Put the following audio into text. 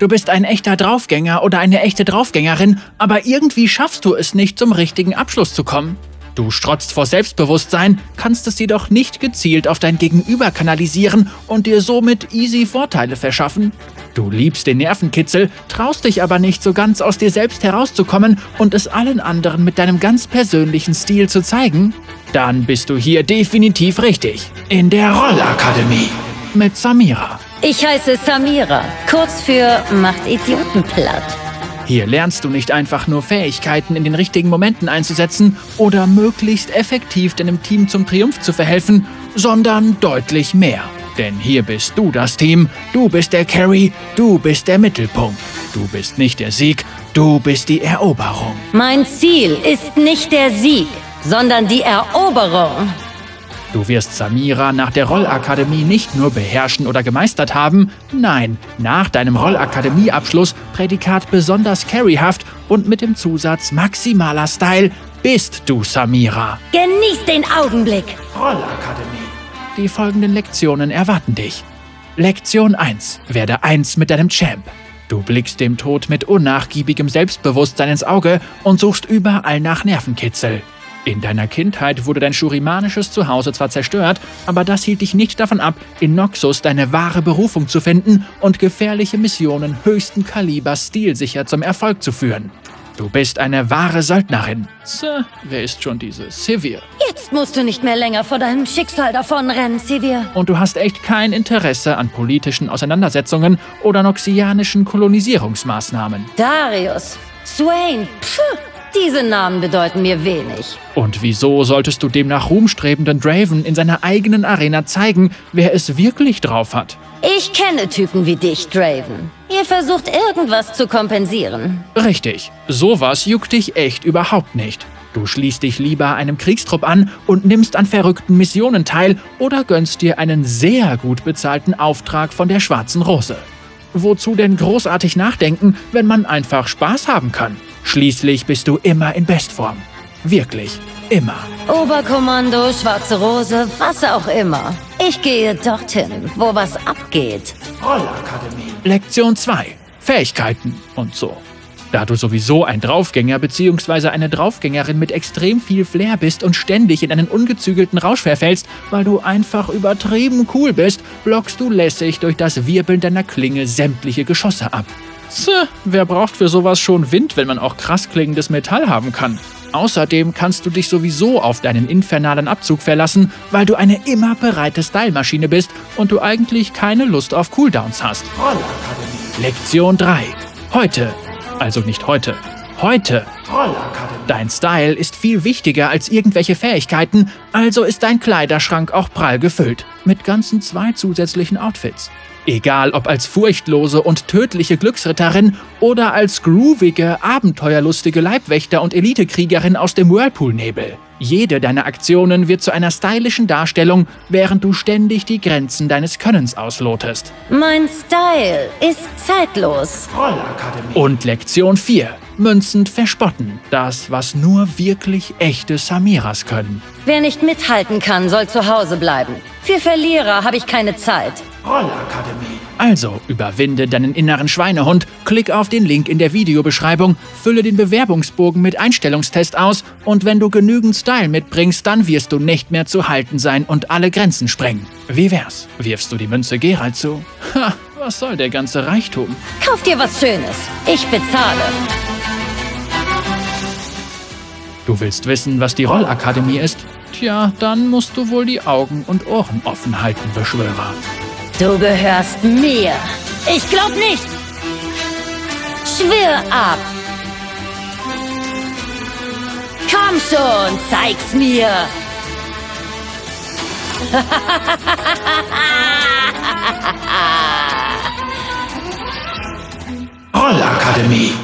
Du bist ein echter Draufgänger oder eine echte Draufgängerin, aber irgendwie schaffst du es nicht, zum richtigen Abschluss zu kommen. Du strotzt vor Selbstbewusstsein, kannst es jedoch nicht gezielt auf dein Gegenüber kanalisieren und dir somit easy Vorteile verschaffen. Du liebst den Nervenkitzel, traust dich aber nicht so ganz aus dir selbst herauszukommen und es allen anderen mit deinem ganz persönlichen Stil zu zeigen? Dann bist du hier definitiv richtig. In der Rollakademie. Mit Samira. Ich heiße Samira, kurz für macht Idioten platt. Hier lernst du nicht einfach nur Fähigkeiten in den richtigen Momenten einzusetzen oder möglichst effektiv deinem Team zum Triumph zu verhelfen, sondern deutlich mehr. Denn hier bist du das Team, du bist der Carry, du bist der Mittelpunkt. Du bist nicht der Sieg, du bist die Eroberung. Mein Ziel ist nicht der Sieg, sondern die Eroberung. Du wirst Samira nach der Rollakademie nicht nur beherrschen oder gemeistert haben, nein, nach deinem Rollakademieabschluss Prädikat besonders carryhaft und mit dem Zusatz maximaler Style bist du Samira. Genieß den Augenblick. Rollakademie. Die folgenden Lektionen erwarten dich. Lektion 1. Werde eins mit deinem Champ. Du blickst dem Tod mit unnachgiebigem Selbstbewusstsein ins Auge und suchst überall nach Nervenkitzel. In deiner Kindheit wurde dein schurimanisches Zuhause zwar zerstört, aber das hielt dich nicht davon ab, in Noxus deine wahre Berufung zu finden und gefährliche Missionen höchsten Kalibers stilsicher zum Erfolg zu führen. Du bist eine wahre Söldnerin. Tja, wer ist schon diese Sivir? Jetzt musst du nicht mehr länger vor deinem Schicksal davonrennen, Sivir. Und du hast echt kein Interesse an politischen Auseinandersetzungen oder noxianischen Kolonisierungsmaßnahmen. Darius, Swain, pfuh, diese Namen bedeuten mir wenig. Und wieso solltest du dem nach Ruhm strebenden Draven in seiner eigenen Arena zeigen, wer es wirklich drauf hat? Ich kenne Typen wie dich, Draven. Ihr versucht irgendwas zu kompensieren. Richtig, sowas juckt dich echt überhaupt nicht. Du schließt dich lieber einem Kriegstrupp an und nimmst an verrückten Missionen teil oder gönnst dir einen sehr gut bezahlten Auftrag von der Schwarzen Rose. Wozu denn großartig nachdenken, wenn man einfach Spaß haben kann? Schließlich bist du immer in Bestform. Wirklich, immer. Oberkommando, Schwarze Rose, was auch immer. Ich gehe dorthin, wo was abgeht. Rollakademie. Lektion 2. Fähigkeiten und so. Da du sowieso ein Draufgänger bzw. eine Draufgängerin mit extrem viel Flair bist und ständig in einen ungezügelten Rausch verfällst, weil du einfach übertrieben cool bist, blockst du lässig durch das Wirbeln deiner Klinge sämtliche Geschosse ab. Tja, wer braucht für sowas schon Wind, wenn man auch krass klingendes Metall haben kann? Außerdem kannst du dich sowieso auf deinen infernalen Abzug verlassen, weil du eine immer bereite Stylemaschine bist und du eigentlich keine Lust auf Cooldowns hast. Lektion 3. Heute. Also nicht heute. Heute. Dein Style ist viel wichtiger als irgendwelche Fähigkeiten, also ist dein Kleiderschrank auch prall gefüllt. Mit ganzen zwei zusätzlichen Outfits. Egal ob als furchtlose und tödliche Glücksritterin oder als groovige, abenteuerlustige Leibwächter und Elitekriegerin aus dem Whirlpool-Nebel. Jede deiner Aktionen wird zu einer stylischen Darstellung, während du ständig die Grenzen deines Könnens auslotest. Mein Style ist zeitlos. Und Lektion 4. Münzend verspotten. Das, was nur wirklich echte Samiras können. Wer nicht mithalten kann, soll zu Hause bleiben. Für Verlierer habe ich keine Zeit. Rollakademie. Also, überwinde deinen inneren Schweinehund, klick auf den Link in der Videobeschreibung, fülle den Bewerbungsbogen mit Einstellungstest aus und wenn du genügend Style mitbringst, dann wirst du nicht mehr zu halten sein und alle Grenzen sprengen. Wie wär's? Wirfst du die Münze Gerald zu? Ha, was soll der ganze Reichtum? Kauf dir was Schönes. Ich bezahle. Du willst wissen, was die Rollakademie ist? Tja, dann musst du wohl die Augen und Ohren offen halten, Beschwörer. Du gehörst mir. Ich glaub nicht. Schwör ab. Komm schon, zeig's mir. Rollakademie.